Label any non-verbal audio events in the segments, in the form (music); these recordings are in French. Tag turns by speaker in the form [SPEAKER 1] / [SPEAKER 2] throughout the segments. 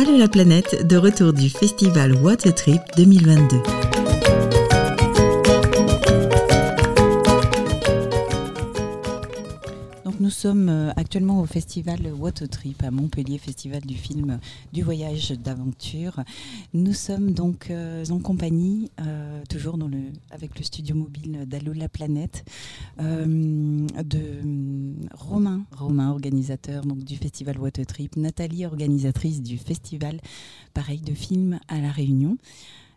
[SPEAKER 1] Allô la planète, de retour du festival Water Trip 2022. Nous sommes euh, actuellement au festival Water Trip à Montpellier, festival du film du voyage d'aventure. Nous sommes donc euh, en compagnie, euh, toujours avec le studio mobile d'Allo la planète, de Romain, Romain organisateur donc, du festival Water Trip, Nathalie organisatrice du festival, pareil, de films à La Réunion,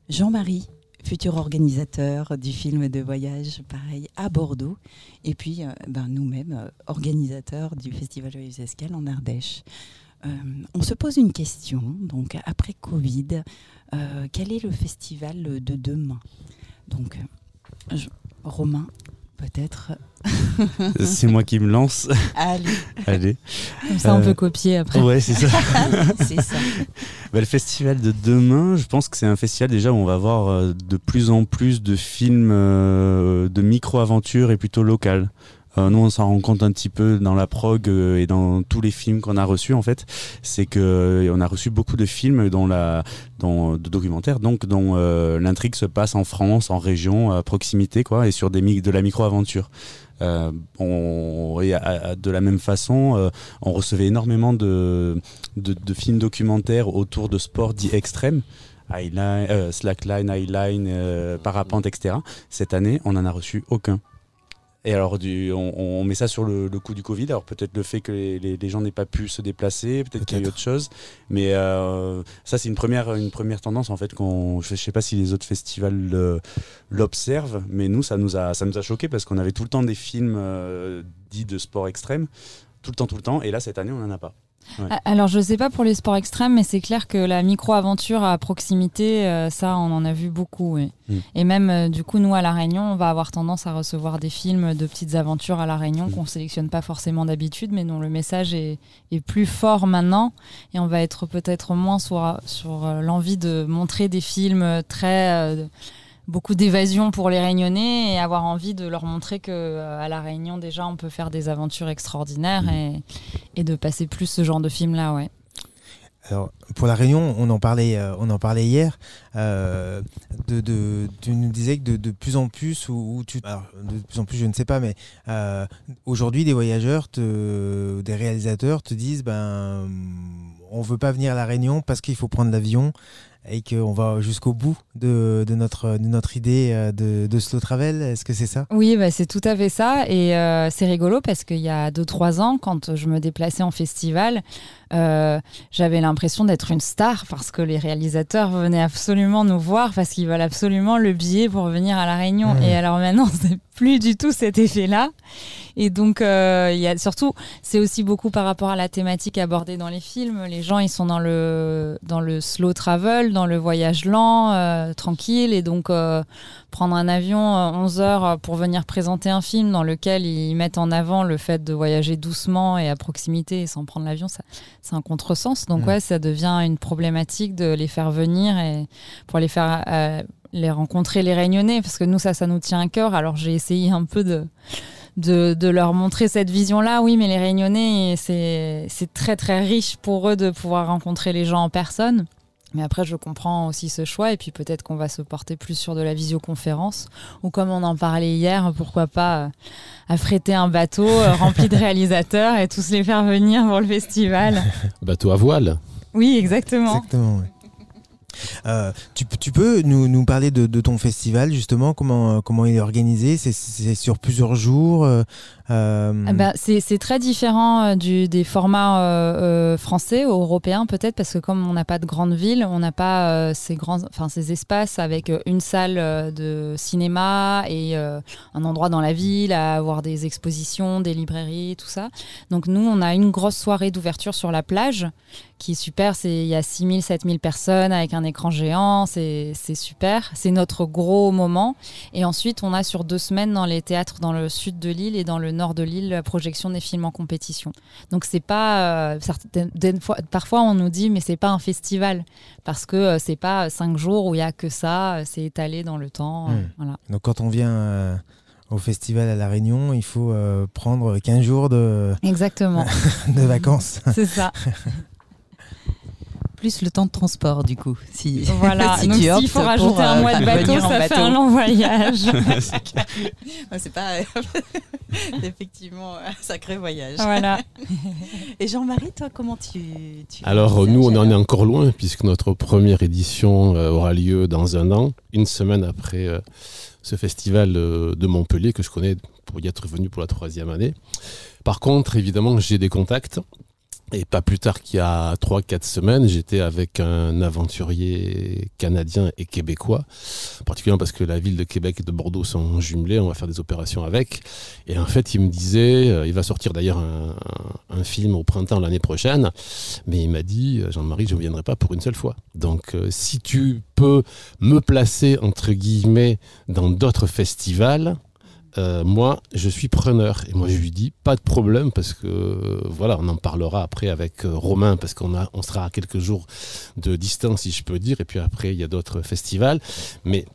[SPEAKER 1] Jean-Marie futur organisateur du film de voyage, pareil, à Bordeaux. Et puis, euh, ben, nous-mêmes, euh, organisateurs du Festival Joyeuse Escale en Ardèche. Euh, on se pose une question, donc après Covid, quel est le festival de demain? Donc, Romain, peut-être. (laughs)
[SPEAKER 2] c'est moi qui me lance.
[SPEAKER 1] Allez.
[SPEAKER 2] Allez.
[SPEAKER 3] Comme ça, on peut copier après.
[SPEAKER 2] Ouais, c'est ça. (laughs)
[SPEAKER 1] c'est ça.
[SPEAKER 2] Bah, le festival de demain, je pense que c'est un festival déjà où on va voir euh, de plus en plus de films euh, de micro-aventures et plutôt locales. Euh, nous, on s'en rend compte un petit peu dans la prog et dans tous les films qu'on a reçus en fait. C'est que on a reçu beaucoup de films dont la, dont, de documentaires, donc dont l'intrigue se passe en France, en région, à proximité, quoi, et sur des de la micro-aventure. Euh, on, de la même façon, euh, on recevait énormément de, de, films documentaires autour de sports dits extrêmes. Highline, euh, slackline, highline, parapente, etc. Cette année, on n'en a reçu aucun. Et alors, du, on, met ça sur le, coup du Covid. Alors, peut-être le fait que les, gens n'aient pas pu se déplacer, peut-être qu'il y a eu autre chose. Mais euh, ça, c'est une première, une première tendance, en fait. Qu'on, je ne sais pas si les autres festivals l'observent, mais nous, ça nous a, ça nous a choqué parce qu'on avait tout le temps des films euh, dits de sport extrême, tout le temps, tout le temps. Et là, cette année, on n'en a pas.
[SPEAKER 3] Alors, je ne sais pas pour les sports extrêmes, mais c'est clair que la micro-aventure à proximité, euh, ça, on en a vu beaucoup. Mm. Et même, euh, du coup, nous, à La Réunion, on va avoir tendance à recevoir des films de petites aventures à La Réunion mm. qu'on ne sélectionne pas forcément d'habitude, mais dont le message est, plus fort maintenant. Et on va être peut-être moins sur, sur euh, l'envie de montrer des films très beaucoup d'évasion pour les Réunionnais et avoir envie de leur montrer que euh, à la Réunion déjà on peut faire des aventures extraordinaires et, et de passer plus ce genre de film là ouais.
[SPEAKER 4] Alors, pour la Réunion, on en parlait, euh, on en parlait hier. Euh, de, de, tu nous disais que de, de plus en plus, ou, tu, alors, de plus en plus, je ne sais pas, mais aujourd'hui, des voyageurs, te, des réalisateurs te disent, ben, on veut pas venir à la Réunion parce qu'il faut prendre l'avion et qu'on va jusqu'au bout de, de, notre, de notre idée euh, de, de slow travel. Est-ce que c'est ça?
[SPEAKER 3] Oui, bah, c'est tout à fait ça. Et euh, c'est rigolo parce qu'il y a 2-3 ans, quand je me déplaçais en festival, euh, j'avais l'impression d'être une star parce que les réalisateurs venaient absolument nous voir parce qu'ils veulent absolument le billet pour venir à La Réunion. Mmh. Et alors maintenant, (laughs) c'est plus du tout cet effet-là. Et donc, euh, y a surtout, c'est aussi beaucoup par rapport à la thématique abordée dans les films. Les gens, ils sont dans le, dans le slow travel, dans le voyage lent, euh, tranquille. Et donc, euh, prendre un avion 11 heures pour venir présenter un film dans lequel ils mettent en avant le fait de voyager doucement et à proximité et sans prendre l'avion, c'est un contresens. Donc, mm. ouais, ça devient une problématique de les faire venir et pour les faire les rencontrer, les réunionnais, parce que nous, ça, ça nous tient à cœur. Alors j'ai essayé un peu de, de, leur montrer cette vision-là. Oui, mais les réunionnais, c'est très, très riche pour eux de pouvoir rencontrer les gens en personne. Mais après, je comprends aussi ce choix. Et puis peut-être qu'on va se porter plus sur de la visioconférence. Ou comme on en parlait hier, pourquoi pas euh, affréter un bateau euh, (laughs) rempli de réalisateurs et tous les faire venir pour le festival. (laughs)
[SPEAKER 5] Bateau à voile.
[SPEAKER 3] Oui, exactement.
[SPEAKER 4] Exactement, oui. Euh, tu, peux nous, parler de, ton festival, justement, comment, comment il est organisé? C'est sur plusieurs jours euh,
[SPEAKER 3] euh, ah bah, c'est très différent euh, des formats euh, français ou européens peut-être parce que comme on n'a pas de grande ville, on n'a pas ces grands, enfin ces espaces avec une salle de cinéma et un endroit dans la ville à avoir des expositions, des librairies, tout ça. Donc nous, on a une grosse soirée d'ouverture sur la plage qui est super. Il y a 6000, 7000 personnes avec un écran géant. C'est super. C'est notre gros moment. Et ensuite, on a sur deux semaines dans les théâtres dans le sud de l'île et dans le nord de l'île la projection des films en compétition. Donc c'est pas euh, certaines fois, parfois on nous dit mais c'est pas un festival parce que euh, c'est pas cinq jours où il y a que ça, euh, c'est étalé dans le temps. Hmm. Voilà.
[SPEAKER 4] Donc quand on vient au festival à La Réunion, il faut prendre 15 jours de,
[SPEAKER 3] Exactement. (laughs)
[SPEAKER 4] de vacances.
[SPEAKER 3] C'est ça. (laughs)
[SPEAKER 1] plus le temps de transport, du coup. Si,
[SPEAKER 3] voilà, (laughs)
[SPEAKER 1] si
[SPEAKER 3] donc s'il faut
[SPEAKER 1] pour,
[SPEAKER 3] rajouter un
[SPEAKER 1] euh,
[SPEAKER 3] mois de bateau, ça fait un long (laughs) voyage.
[SPEAKER 1] C'est pas (laughs) effectivement un sacré voyage.
[SPEAKER 3] voilà.
[SPEAKER 1] Et Jean-Marie, toi, comment tu, tu
[SPEAKER 5] Alors nous, on en est encore loin puisque notre première édition euh, aura lieu dans un an, une semaine après euh, ce festival euh, de Montpellier que je connais pour y être venu pour la troisième année. Par contre, évidemment, j'ai des contacts. Et pas plus tard qu'il y a 3-4 semaines, j'étais avec un aventurier canadien et québécois, particulièrement parce que la ville de Québec et de Bordeaux sont jumelées, on va faire des opérations avec. Et en fait, il me disait, euh, il va sortir d'ailleurs un, film au printemps l'année prochaine, mais il m'a dit, euh, Jean-Marie, je ne viendrai pas pour une seule fois. Donc, euh, si tu peux me placer, entre guillemets, dans d'autres festivals, euh, moi, je suis preneur. Et moi, je lui dis, pas de problème, parce que, euh, voilà, on en parlera après avec euh, Romain, parce qu'on on sera à quelques jours de distance, si je peux dire, et puis après, il y a d'autres festivals. Mais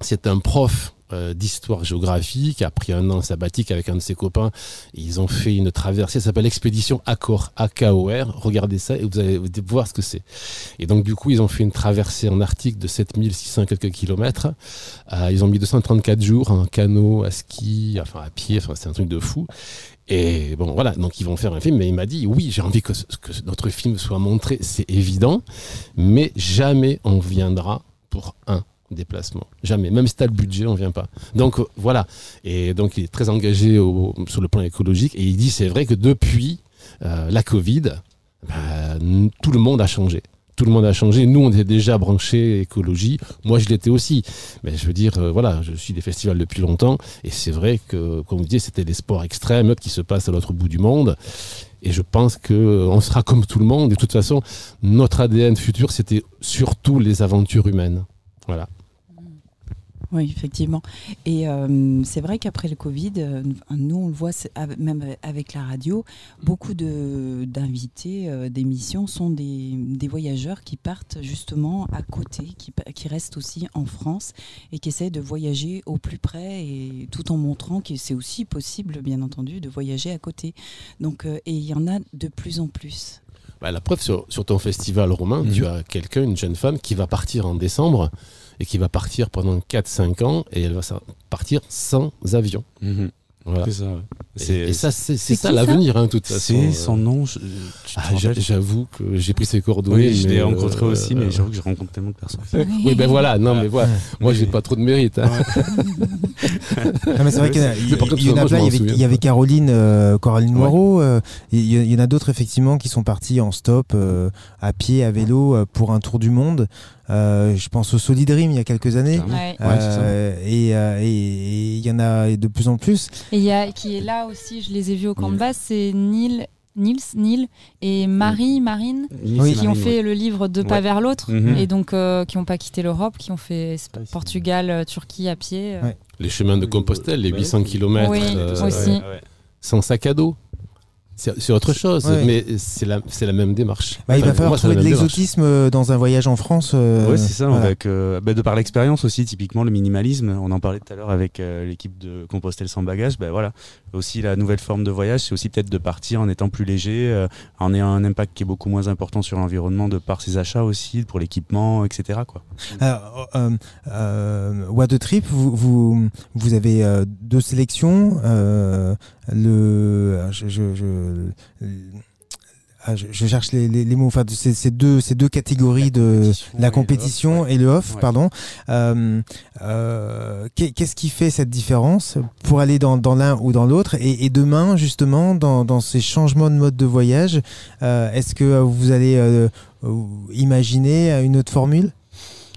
[SPEAKER 5] c'est un prof euh, d'histoire-géographie qui a pris un an sabbatique avec un de ses copains. Ils ont fait une traversée, ça s'appelle Expédition Accor, A-K-O-R. Regardez ça et vous allez voir ce que c'est. Et donc, du coup, ils ont fait une traversée en Arctique de 7600 quelques kilomètres. Euh, ils ont mis 234 jours en canot, à ski, enfin à pied, enfin, c'est un truc de fou. Et bon, voilà, donc ils vont faire un film, mais il m'a dit, oui, j'ai envie que notre film soit montré, c'est évident, mais jamais on viendra pour un déplacement. Jamais. Même si tu as le budget, on vient pas. Donc euh, voilà. Et donc il est très engagé sur le plan écologique, et il dit, c'est vrai que depuis euh, la Covid, bah, tout le monde a changé. Tout le monde a changé. Nous, on était déjà branchés écologie. Moi, je l'étais aussi. Mais je veux dire, euh, voilà, je suis des festivals depuis longtemps. Et c'est vrai que, comme vous disiez, c'était des sports extrêmes qui se passent à l'autre bout du monde. Et je pense qu'on sera comme tout le monde. De toute façon, notre ADN futur, c'était surtout les aventures humaines. Voilà.
[SPEAKER 1] Oui, effectivement. Et euh, c'est vrai qu'après le Covid, euh, nous, on le voit même avec la radio, beaucoup de- d'invités euh, d'émissions sont des, des voyageurs qui partent justement à côté, qui, qui restent aussi en France et qui essaient de voyager au plus près et tout en montrant que c'est aussi possible, bien entendu, de voyager à côté. Donc, euh, et il y en a de plus en plus.
[SPEAKER 5] Bah, la preuve, sur, sur ton festival romain,
[SPEAKER 2] Mhm.
[SPEAKER 5] tu as quelqu'un, une jeune femme, qui va partir en décembre et qui va partir pendant 4-5 ans et elle va partir sans avion.
[SPEAKER 2] Mhm.
[SPEAKER 5] Voilà.
[SPEAKER 2] C'est ça. ouais.
[SPEAKER 5] Et, ça, c'est ça l'avenir, hein, de toute façon.
[SPEAKER 2] c'est
[SPEAKER 5] Euh,
[SPEAKER 2] son nom.
[SPEAKER 5] ah, J'avoue que j'ai pris ses coordonnées.
[SPEAKER 2] Oui, je l'ai
[SPEAKER 5] mais,
[SPEAKER 2] rencontré
[SPEAKER 5] euh,
[SPEAKER 2] aussi, mais
[SPEAKER 5] euh,
[SPEAKER 2] j'avoue que je rencontre tellement de personnes. (laughs)
[SPEAKER 5] Oui, ben voilà, non, mais voilà. Moi, j'ai pas trop de mérite. hein. (laughs)
[SPEAKER 4] Non, mais c'est vrai (laughs) qu'il y en a- plein. Il y avait. Caroline, euh, Coraline euh, il y, en a d'autres effectivement qui sont partis en stop, euh, à pied, à vélo, euh, pour un tour du monde. Euh, je pense au Solid Dream il y a quelques années.
[SPEAKER 3] Ouais.
[SPEAKER 4] Euh, et euh, et- il y en a de plus en plus.
[SPEAKER 3] Et il y a qui est là aussi, je les ai vus au camp de
[SPEAKER 2] Nils.
[SPEAKER 3] base, c'est Nils, Nils, Nils et Marie, Marine,
[SPEAKER 4] Oui.
[SPEAKER 3] qui ont fait le livre De pas
[SPEAKER 2] Ouais.
[SPEAKER 3] vers l'autre,
[SPEAKER 2] Mhm.
[SPEAKER 3] et donc euh, qui n'ont pas quitté l'Europe, qui ont fait Portugal, Turquie à pied.
[SPEAKER 4] Ouais.
[SPEAKER 5] Les chemins de Compostelle, les
[SPEAKER 2] Ouais.
[SPEAKER 5] 800 km
[SPEAKER 3] Oui, aussi.
[SPEAKER 5] sans sac à dos. C'est autre chose,
[SPEAKER 4] Ouais.
[SPEAKER 5] mais c'est la, même démarche.
[SPEAKER 4] Bah, il va falloir
[SPEAKER 5] moi,
[SPEAKER 4] trouver de l'exotisme euh, dans un voyage en France. euh,
[SPEAKER 2] Ouais, c'est ça.
[SPEAKER 4] voilà.
[SPEAKER 2] Avec, euh, bah, de par l'expérience aussi, typiquement le minimalisme. On en parlait tout à l'heure avec euh, l'équipe de Compostelle sans bagage. Ben voilà. Aussi la nouvelle forme de voyage, c'est aussi peut-être de partir en étant plus léger, euh, en ayant un impact qui est beaucoup moins important sur l'environnement de par ses achats aussi, pour l'équipement, etc. Quoi.
[SPEAKER 4] Alors, euh, euh, What a Trip, vous, vous, vous avez euh, deux sélections. Le, je, je, je- ah, je- je cherche les, les- les mots. Enfin, c'est c'est deux, ces deux catégories de la compétition et le off,
[SPEAKER 2] Ouais.
[SPEAKER 4] pardon. Euh, euh, qu'est- Qu'est-ce qui fait cette différence pour aller dans, dans l'un ou dans l'autre? Et, et demain, justement, dans, dans ces changements de mode de voyage, euh, est-ce que vous allez imaginer une autre formule?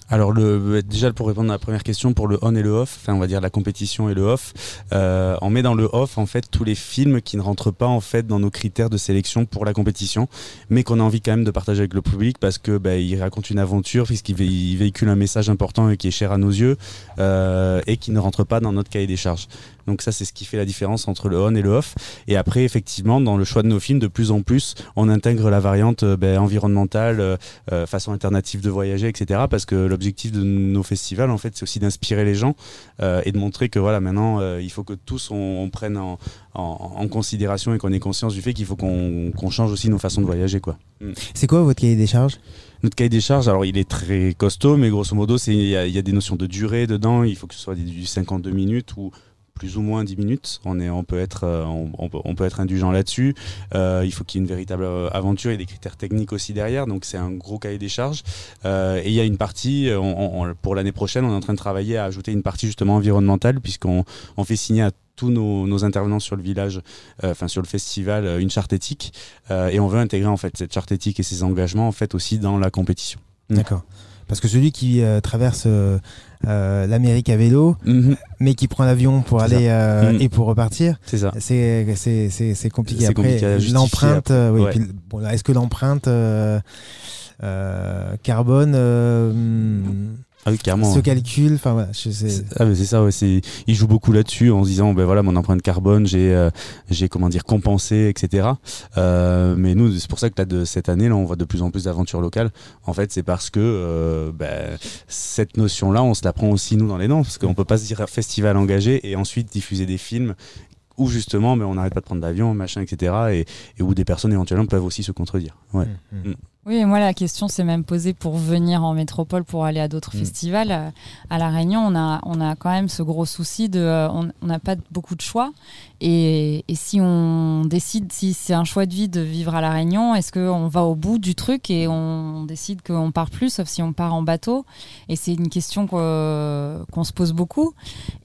[SPEAKER 2] Alors le, déjà pour répondre à la première question, pour le on et le off, enfin on va dire la compétition et le off, euh, on met dans le off en fait tous les films qui ne rentrent pas en fait dans nos critères de sélection pour la compétition, mais qu'on a envie quand même de partager avec le public parce que bah, il raconte une aventure, puisqu'il vé- il véhicule un message important et qui est cher à nos yeux euh, et qui ne rentre pas dans notre cahier des charges. Donc ça, c'est ce qui fait la différence entre le on et le off. Et après, effectivement, dans le choix de nos films, de plus en plus, on intègre la variante ben, environnementale, façon alternative de voyager, etc. Parce que l'objectif de nos festivals, en fait, c'est aussi d'inspirer les gens et de montrer que voilà, maintenant, il faut que tous on, prenne en, en, considération et qu'on ait conscience du fait qu'il faut qu'on change aussi nos façons de voyager. quoi.
[SPEAKER 4] Mm. C'est quoi votre cahier des charges?
[SPEAKER 2] Notre cahier des charges, alors il est très costaud, mais grosso modo, il y, a des notions de durée dedans. Il faut que ce soit du 52 minutes ou plus ou moins 10 minutes. On, est, on, peut, être, euh, on, être indulgent là-dessus. Euh, il faut qu'il y ait une véritable aventure et des critères techniques aussi derrière. Donc c'est un gros cahier des charges. Euh, et il y a une partie, pour l'année prochaine, on est en train de travailler à ajouter une partie justement environnementale, puisqu'on on fait signer à tous nos, intervenants sur le village, euh, enfin sur le festival, euh, une charte éthique. Euh, et on veut intégrer en fait cette charte éthique et ces engagements en fait aussi dans la compétition.
[SPEAKER 4] D'accord. Parce que celui qui traverse l'Amérique à vélo, mhm. mais qui prend l'avion pour aller mhm. et pour repartir, c'est ça. C'est compliqué. Après, l'empreinte, oui, est-ce que l'empreinte carbone
[SPEAKER 2] ah oui,
[SPEAKER 4] carrément. Ce calcul, enfin voilà.
[SPEAKER 2] Ah, c'est ça, ouais, il joue beaucoup là-dessus en se disant, ben voilà, mon empreinte carbone, j'ai, euh, j'ai comment dire, compensé, etc. Euh, mais nous, c'est pour ça que là, de cette année, là, on voit de plus en plus d'aventures locales. En fait, c'est parce que euh, ben, cette notion-là, on se la prend aussi nous dans les dents, parce qu'on peut pas se dire festival engagé et ensuite diffuser des films où justement, mais ben, on n'arrête pas de prendre d'avion, machin, etc. Et, où des personnes éventuellement peuvent aussi se contredire. Ouais. Mmh,
[SPEAKER 3] mmh. Mm. Oui, moi la question s'est même posée pour venir en métropole pour aller à d'autres mm. festivals. Euh, à La Réunion, on a, on a quand même ce gros souci de. Euh, on n'a pas beaucoup de choix. Et, et, si on décide, si c'est un choix de vie de vivre à La Réunion, est-ce qu'on va au bout du truc et on décide qu'on part plus, sauf si on part en bateau? Et c'est une question qu'on se pose beaucoup.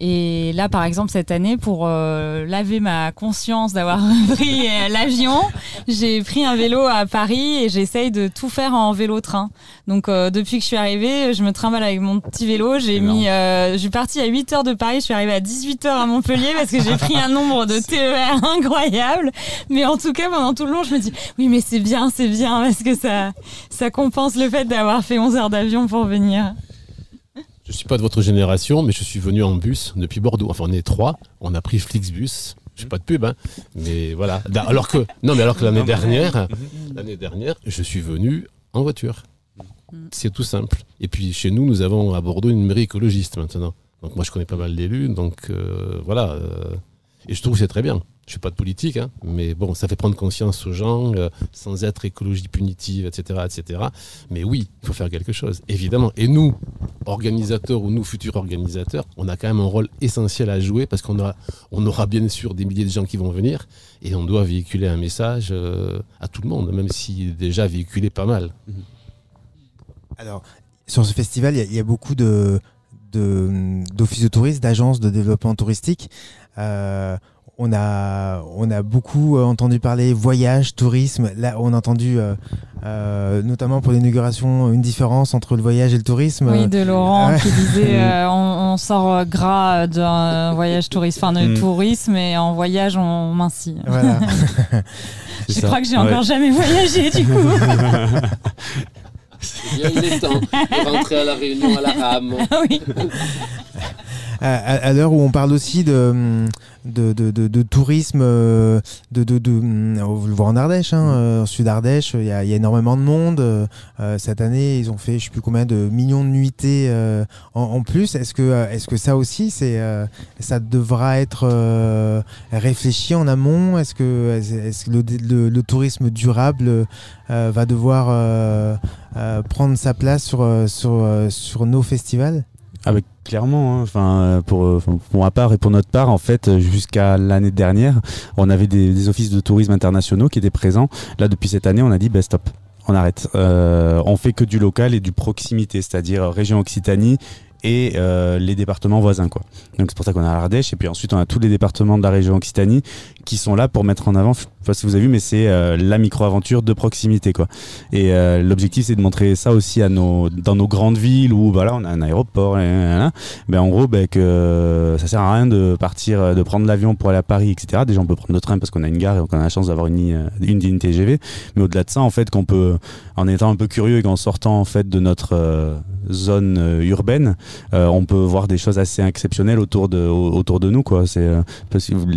[SPEAKER 3] Et là, par exemple, cette année, pour euh, laver ma conscience d'avoir (laughs) pris l'avion, j'ai pris un vélo à Paris et j'essaye de tout faire en vélo-train. Donc euh, depuis que je suis arrivée, je me trimballe avec mon petit vélo. J'ai mis, euh, je suis partie à 8 h de Paris, je suis arrivée à 18 h à Montpellier parce que j'ai pris un nombre de TER (laughs) incroyable. Mais en tout cas, pendant tout le long, je me dis, oui, mais c'est bien, c'est bien parce que ça, ça compense le fait d'avoir fait 11 heures d'avion pour venir.
[SPEAKER 5] Je suis pas de votre génération, mais je suis venu en bus depuis Bordeaux. Enfin, on est trois. On a pris Flixbus. Je suis pas de pub, hein, mais voilà. Alors que non, mais alors que l'année dernière, l'année dernière, je suis venu en voiture. C'est tout simple. Et puis chez nous, nous avons à Bordeaux une mairie écologiste maintenant. Donc moi, je connais pas mal d'élus. Donc euh, voilà. Euh, et je trouve que c'est très bien. Je suis pas de politique, hein, mais bon, ça fait prendre conscience aux gens, euh, sans être écologie punitive, etc., etc. Mais oui, il faut faire quelque chose, évidemment. Et nous, organisateurs ou nous, futurs organisateurs, on a quand même un rôle essentiel à jouer parce qu'on aura, on aura bien sûr des milliers de gens qui vont venir et on doit véhiculer un message à tout le monde, même est déjà véhiculé pas mal. Mhm.
[SPEAKER 4] Alors, sur ce festival, il y, a beaucoup de d'offices de, tourisme, d'agences de développement touristique. Euh, on a, on a beaucoup euh, entendu parler voyage, tourisme. Là, on a entendu, euh, notamment pour l'inauguration, une différence entre le voyage et le tourisme.
[SPEAKER 3] Oui, de Laurent qui disait (laughs) on, sort gras d'un voyage tourisme, enfin de mm. tourisme, et en voyage, on mincit. Voilà. (laughs) (laughs) Je crois que j'ai encore jamais voyagé, du coup.
[SPEAKER 5] il est temps de rentrer à la réunion à la rame. oui.
[SPEAKER 4] À, l'heure où on parle aussi de, de, de, tourisme, euh, de, de, on le voit en Ardèche, hein, euh, en Sud Ardèche, il y, a, énormément de monde. Euh, cette année, ils ont fait je sais plus combien de millions de nuitées en, plus. Est-ce que, est-ce que ça aussi, c'est, ça devra être réfléchi en amont? Est-ce que, est-ce que le, le, tourisme durable va devoir prendre sa place sur, sur, sur nos festivals?
[SPEAKER 2] Avec clairement, hein. enfin pour, pour ma part et pour notre part, en fait, jusqu'à l'année dernière, on avait des, offices de tourisme internationaux qui étaient présents. Là, depuis cette année, on a dit, bah, stop, on arrête. Euh, on fait que du local et du proximité, c'est-à-dire région Occitanie et euh, les départements voisins quoi. Donc c'est pour ça qu'on a l'Ardèche et puis ensuite on a tous les départements de la région Occitanie qui sont là pour mettre en avant, je sais pas si vous avez vu, mais c'est euh, la micro-aventure de proximité quoi. Et euh, l'objectif c'est de montrer ça aussi à nos dans nos grandes villes où voilà on a un aéroport, et, ben en gros ben que ça sert à rien de partir, de prendre l'avion pour aller à Paris etc. Déjà on peut prendre le train parce qu'on a une gare et qu'on a la chance d'avoir une ligne, une ligne TGV, mais au-delà de ça en fait qu'on peut en étant un peu curieux et qu'en sortant en fait de notre zone urbaine on peut voir des choses assez exceptionnelles autour de, autour de nous. Quoi. C'est,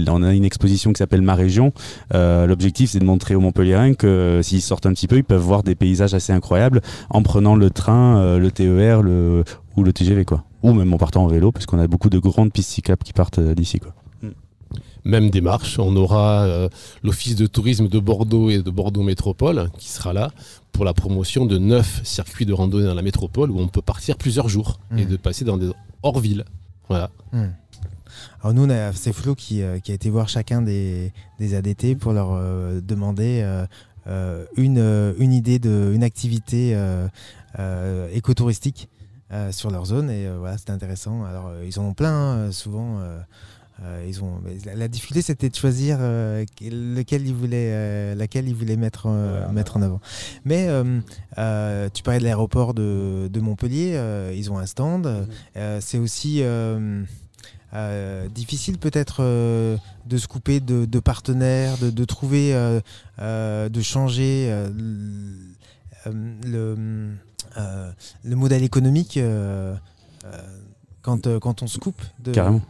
[SPEAKER 2] on a une exposition qui s'appelle Ma Région. l'objectif, c'est de montrer aux Montpellierins que s'ils sortent un petit peu, ils peuvent voir des paysages assez incroyables en prenant le train, le TER le, ou le TGV. Quoi. Ou même en partant en vélo, puisqu'on a beaucoup de grandes pistes cyclables qui partent d'ici. Quoi
[SPEAKER 5] même démarche. On aura euh, l'Office de tourisme de Bordeaux et de Bordeaux Métropole qui sera là pour la promotion de neuf circuits de randonnée dans la métropole où on peut partir plusieurs jours et hmm. de passer dans des hors-villes. Voilà. Hmm.
[SPEAKER 4] Alors nous, c'est Flo qui, euh, qui, a été voir chacun des, des ADT pour leur euh, demander une, une idée de une activité écotouristique sur leur zone et voilà, c'était intéressant. Alors ils en ont plein, hein, souvent. Euh, ils ont, la, difficulté, c'était de choisir euh, lequel ils voulaient, euh, laquelle ils voulaient mettre, mettre en avant. Mais tu parlais de l'aéroport de, de, Montpellier, ils ont un stand. Mhm. c'est aussi difficile peut-être de se couper de, de partenaires, de, de trouver, de changer le, le modèle économique quand, quand on se coupe. De...
[SPEAKER 2] Carrément.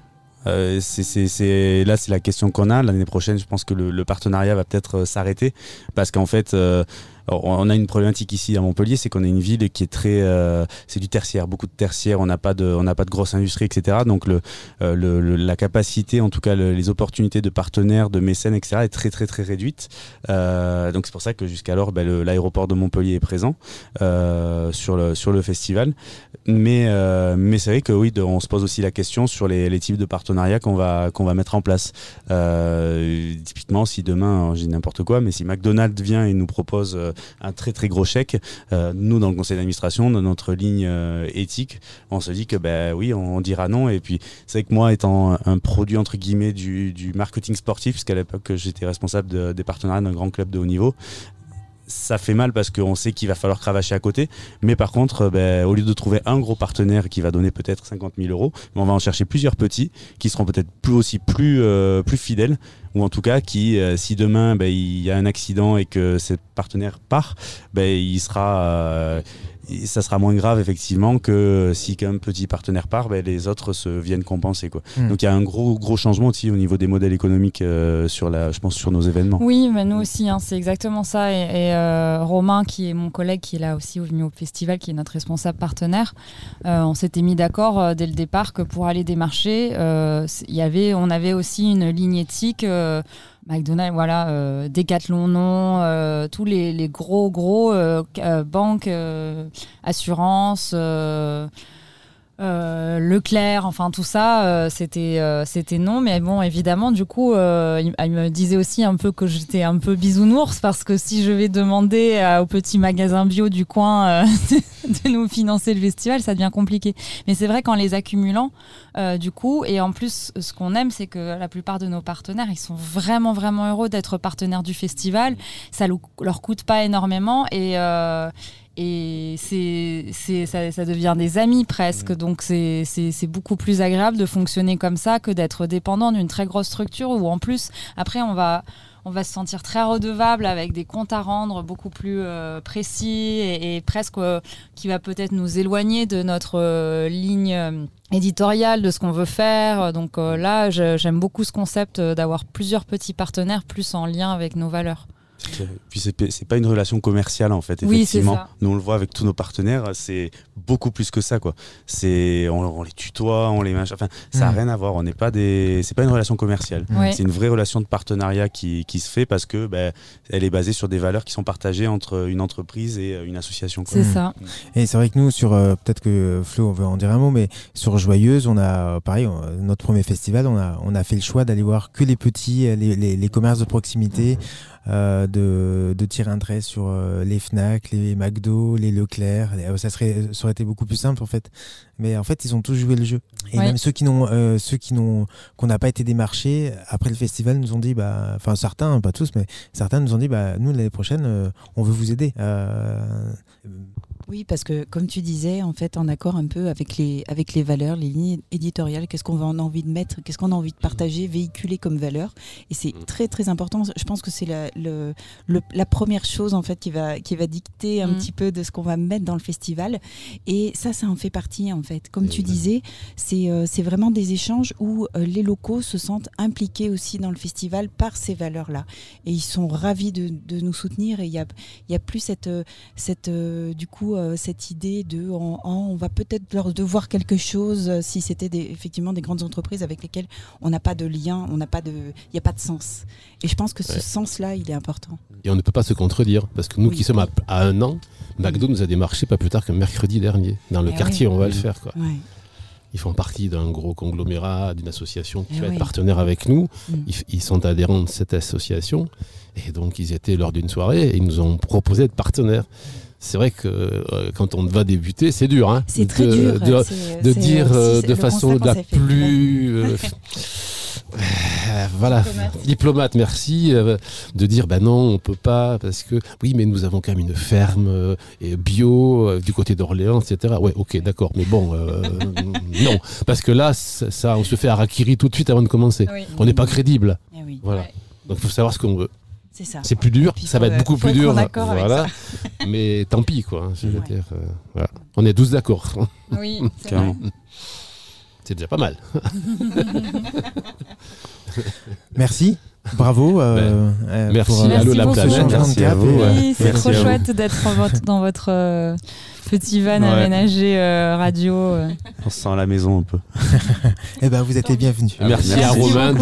[SPEAKER 2] Euh, c'est là, c'est la question qu'on a. L'année prochaine, je pense que le, partenariat va peut-être euh, s'arrêter parce qu'en fait, euh, on a une problématique ici à Montpellier, c'est qu'on a une ville qui est très, euh, c'est du tertiaire, beaucoup de tertiaire. On n'a pas de, on n'a pas de grosse industrie, etc. Donc le, euh, la capacité, en tout cas les opportunités de partenaires, de mécènes, etc. est très très très réduite. Euh, donc c'est pour ça que jusqu'alors, ben, l'aéroport de Montpellier est présent sur le sur le festival. Mais mais c'est vrai que oui, on se pose aussi la question sur les, les types de partenariats qu'on va qu'on va mettre en place. typiquement, si demain, je dis n'importe quoi, mais si McDonald's vient et nous propose un très très gros chèque. Euh, nous, dans le conseil d'administration, dans notre ligne euh, éthique, on se dit que ben oui, on, dira non. Et puis c'est que moi, étant un produit entre guillemets du, marketing sportif, puisqu'à l'époque j'étais responsable des partenariats d'un grand club de haut niveau, ça fait mal parce qu'on sait qu'il va falloir cravacher à côté. Mais par contre, ben, au lieu de trouver un gros partenaire qui va donner peut-être 50 000 euros, on va en chercher plusieurs petits qui seront peut-être plus aussi plus, euh, plus fidèles ou en tout cas qui, euh, si demain ben, il y a un accident et que ce partenaire part, ben, il sera, euh, ça sera moins grave effectivement que si qu'un petit partenaire part, ben, les autres se viennent compenser quoi. Hmm. Donc il y a un gros gros changement aussi au niveau des modèles économiques euh, sur la, je pense sur nos événements.
[SPEAKER 3] Oui, mais nous aussi, hein, c'est exactement ça. Et, Romain, qui est mon collègue, qui est là aussi venu au festival, qui est notre responsable partenaire, on s'était mis d'accord dès le départ que pour aller démarcher, il y avait, on avait aussi une ligne éthique. Euh, McDonald's, voilà, euh, Decathlon, non, euh, tous les, gros, gros banques, assurances. Leclerc, enfin tout ça, c'était c'était non. Mais bon, évidemment, du coup, il, me disait aussi un peu que j'étais un peu bisounours parce que si je vais demander au petit magasin bio du coin (laughs) de nous financer le festival, ça devient compliqué. Mais c'est vrai qu'en les accumulant, euh, du coup, et en plus, ce qu'on aime, c'est que la plupart de nos partenaires, ils sont vraiment, vraiment heureux d'être partenaires du festival. Ça leur coûte pas énormément et euh, et c'est, ça, ça, devient des amis presque. Donc c'est, beaucoup plus agréable de fonctionner comme ça que d'être dépendant d'une très grosse structure où en plus, après, on va, on va se sentir très redevable avec des comptes à rendre beaucoup plus euh, précis et, presque euh, qui va peut-être nous éloigner de notre euh, ligne éditoriale, de ce qu'on veut faire. Donc là, j'aime beaucoup ce concept d'avoir plusieurs petits partenaires plus en lien avec nos valeurs.
[SPEAKER 2] Puis c'est pas une relation commerciale en fait, effectivement. Nous on le voit avec tous nos partenaires, c'est beaucoup plus que ça quoi. C'est on, les tutoie, on les enfin ça n'a mm. rien à voir. On n'est pas des, c'est pas une relation commerciale. C'est une vraie relation de partenariat qui, qui se fait parce que ben, elle est basée sur des valeurs qui sont partagées entre une entreprise et une association.
[SPEAKER 3] C'est ça.
[SPEAKER 4] Mm. Et c'est vrai que nous sur euh, peut-être que Flo on veut en dire un mot, mais sur Joyeuse on a pareil notre premier festival on a on a fait le choix d'aller voir que les petits les, les, les commerces de proximité. Euh, de, de, tirer un trait sur euh, les Fnac, les McDo, les Leclerc. Euh, ça, serait, ça aurait été beaucoup plus simple en fait. Mais en fait, ils ont tous joué le jeu. Et même ceux qui n'ont, ceux qui n'ont, qu'on n'a pas été démarchés après le festival, nous ont dit, bah, enfin certains, pas tous, mais certains nous ont dit, bah, nous l'année prochaine, on veut vous aider
[SPEAKER 1] Oui, parce que comme tu disais, en fait, en accord un peu avec les, avec les valeurs, les lignes éditoriales, qu'est-ce qu'on a envie de mettre, qu'est-ce qu'on a envie de partager, véhiculer comme valeur. Et c'est
[SPEAKER 5] Mm.
[SPEAKER 1] très très important. Je pense que c'est la, le- le- la première chose en fait qui va, qui va dicter un
[SPEAKER 3] Mm.
[SPEAKER 1] petit peu de ce qu'on va mettre dans le festival. Et ça, ça en fait partie en fait. Comme tu disais, c'est euh, c'est vraiment des échanges où euh, les locaux se sentent impliqués aussi dans le festival par ces valeurs-là. Et ils sont ravis de, de nous soutenir. Et il y a, il y a plus cette, euh, cette, euh, du coup, euh, cette idée de on va peut-être leur devoir quelque chose euh, si c'était des, effectivement des grandes entreprises avec lesquelles on n'a pas de lien, on n'a pas de, il n'y a pas de sens. Et je pense que ce
[SPEAKER 5] Ouais.
[SPEAKER 1] sens-là, il est important.
[SPEAKER 5] Et on ne peut pas se contredire, parce que nous
[SPEAKER 1] Oui.
[SPEAKER 5] qui sommes à, à un an, McDo nous a démarché pas plus tard que mercredi dernier. Dans le
[SPEAKER 1] Eh
[SPEAKER 5] quartier, on va le faire. Quoi.
[SPEAKER 1] Ouais.
[SPEAKER 5] Ils font partie d'un gros conglomérat, d'une association qui
[SPEAKER 1] Eh
[SPEAKER 5] va
[SPEAKER 1] oui.
[SPEAKER 5] être partenaire avec nous.
[SPEAKER 1] Mm.
[SPEAKER 5] Ils, ils sont adhérents de cette association. Et donc, ils étaient lors d'une soirée et ils nous ont proposé d'être partenaires. C'est vrai que euh, quand on va débuter, c'est dur. Hein,
[SPEAKER 1] C'est très
[SPEAKER 5] de,
[SPEAKER 1] dur.
[SPEAKER 5] de- dire euh, de
[SPEAKER 1] constat
[SPEAKER 5] façon la plus euh, euh, (laughs) (laughs) voilà diplomate. merci euh, de dire ben non on peut pas parce que oui mais nous avons quand même une ferme euh, et bio euh, du côté d'Orléans etc ouais ok d'accord mais bon euh, (laughs) non parce que là ça, on se fait harakiri tout de suite avant de commencer
[SPEAKER 3] Oui.
[SPEAKER 5] on n'est pas crédible
[SPEAKER 1] Eh oui,
[SPEAKER 5] voilà
[SPEAKER 3] Ouais.
[SPEAKER 5] donc il faut savoir ce qu'on veut
[SPEAKER 1] c'est ça.
[SPEAKER 5] c'est plus dur
[SPEAKER 1] Puis
[SPEAKER 5] ça va être beaucoup plus dur voilà mais tant pis quoi hein, je veux
[SPEAKER 1] Ouais.
[SPEAKER 5] dire euh, voilà on est tous d'accord
[SPEAKER 3] Oui, (laughs) c'est
[SPEAKER 5] c'est déjà pas mal (laughs)
[SPEAKER 4] Merci. Bravo. euh, euh,
[SPEAKER 5] merci,
[SPEAKER 4] pour,
[SPEAKER 5] Allô la planète.
[SPEAKER 4] changement de
[SPEAKER 2] Merci à vous.
[SPEAKER 3] Oui, c'est trop chouette d'être dans votre, dans votre euh, petit van
[SPEAKER 2] Ouais.
[SPEAKER 3] aménagé euh, radio. euh.
[SPEAKER 2] On se sent à la maison un peu. (laughs)
[SPEAKER 4] Eh ben, vous êtes les bienvenus.
[SPEAKER 5] Merci,
[SPEAKER 2] Merci
[SPEAKER 5] à Romain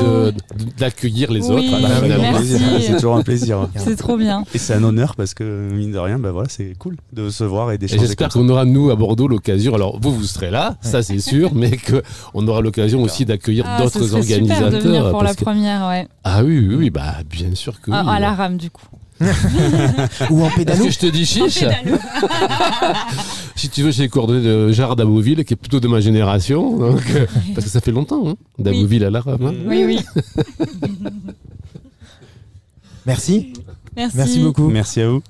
[SPEAKER 5] d'accueillir les
[SPEAKER 3] Oui,
[SPEAKER 5] autres.
[SPEAKER 4] bah oui.
[SPEAKER 2] C'est toujours un plaisir. (laughs)
[SPEAKER 3] C'est trop bien.
[SPEAKER 2] Et c'est un honneur parce que, mine de rien, bah voilà, c'est cool de se voir et d'échanger.
[SPEAKER 5] j'espère qu'on aura, nous, à Bordeaux, l'occasion. Alors, vous, vous serez là, ça c'est sûr, mais qu'on aura l'occasion aussi d'accueillir
[SPEAKER 3] Ah,
[SPEAKER 5] d'autres
[SPEAKER 3] serait super de
[SPEAKER 5] organisateurs.
[SPEAKER 3] venir pour la
[SPEAKER 5] que-
[SPEAKER 3] première, ouais.
[SPEAKER 5] Ah oui, oui, oui, bah, bien sûr que oui.
[SPEAKER 3] Ah, à la rame, du coup. (laughs)
[SPEAKER 4] Ou en
[SPEAKER 5] Est-ce
[SPEAKER 4] pédalo.
[SPEAKER 5] que je te dis chiche (laughs) Si tu veux, j'ai les coordonnées de Gérard Dabouville, qui est plutôt de ma génération. donc, euh, parce que ça fait longtemps, hein, Dabouville à la rame. hein.
[SPEAKER 3] Oui, oui.
[SPEAKER 4] Merci.
[SPEAKER 3] Merci.
[SPEAKER 4] Merci beaucoup.
[SPEAKER 2] Merci à vous.